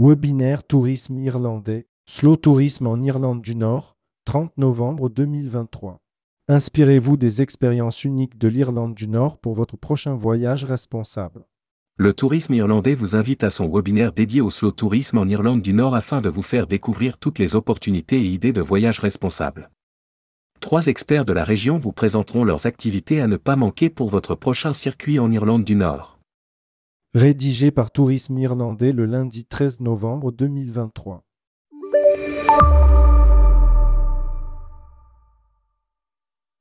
Webinaire Tourisme irlandais, Slow Tourisme en Irlande du Nord, 30 novembre 2023. Inspirez-vous des expériences uniques de l'Irlande du Nord pour votre prochain voyage responsable. Le tourisme irlandais vous invite à son webinaire dédié au slow tourisme en Irlande du Nord afin de vous faire découvrir toutes les opportunités et idées de voyage responsable. Trois experts de la région vous présenteront leurs activités à ne pas manquer pour votre prochain circuit en Irlande du Nord. Rédigé par Tourisme Irlandais le lundi 13 novembre 2023.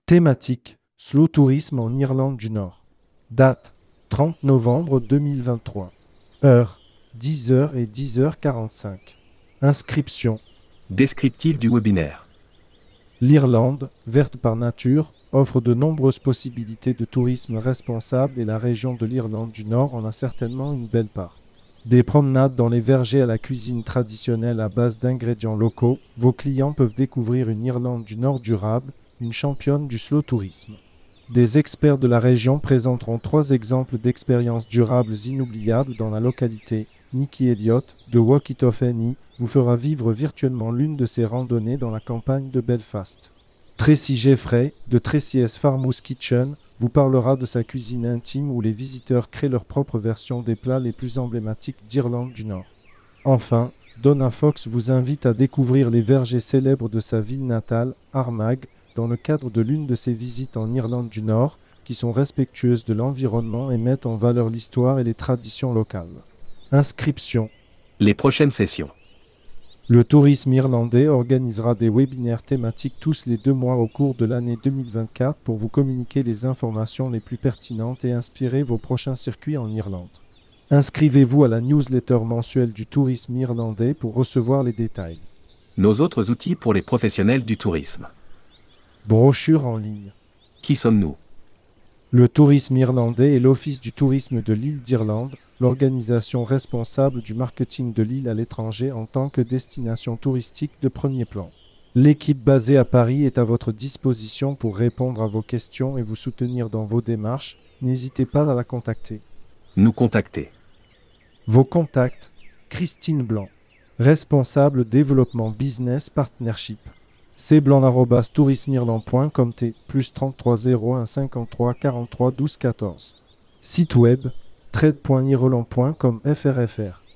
Thématique Slow Tourisme en Irlande du Nord. Date 30 novembre 2023. Heure 10h et 10h45. Inscription Descriptif du webinaire. L'Irlande, verte par nature, offre de nombreuses possibilités de tourisme responsable et la région de l'Irlande du Nord en a certainement une belle part. Des promenades dans les vergers à la cuisine traditionnelle à base d'ingrédients locaux, vos clients peuvent découvrir une Irlande du Nord durable, une championne du slow tourisme. Des experts de la région présenteront trois exemples d'expériences durables inoubliables dans la localité. Nicky Elliott de Walk It Off Annie vous fera vivre virtuellement l'une de ses randonnées dans la campagne de Belfast. Tracy Jeffrey de Tracy S. Farmhouse Kitchen vous parlera de sa cuisine intime où les visiteurs créent leur propre version des plats les plus emblématiques d'Irlande du Nord. Enfin, Donna Fox vous invite à découvrir les vergers célèbres de sa ville natale, Armagh, dans le cadre de l'une de ses visites en Irlande du Nord, qui sont respectueuses de l'environnement et mettent en valeur l'histoire et les traditions locales. Inscription. Les prochaines sessions. Le tourisme irlandais organisera des webinaires thématiques tous les deux mois au cours de l'année 2024 pour vous communiquer les informations les plus pertinentes et inspirer vos prochains circuits en Irlande. Inscrivez-vous à la newsletter mensuelle du tourisme irlandais pour recevoir les détails. Nos autres outils pour les professionnels du tourisme. Brochure en ligne. Qui sommes-nous? Le tourisme irlandais est l'Office du tourisme de l'île d'Irlande, l'organisation responsable du marketing de l'île à l'étranger en tant que destination touristique de premier plan. L'équipe basée à Paris est à votre disposition pour répondre à vos questions et vous soutenir dans vos démarches. N'hésitez pas à la contacter. Nous contacter. Vos contacts Christine Blanc, responsable développement business partnership. cblanc.tourismirland.com T plus 33 01 53 43 12 14. Site web trade.ireland.com FRFR.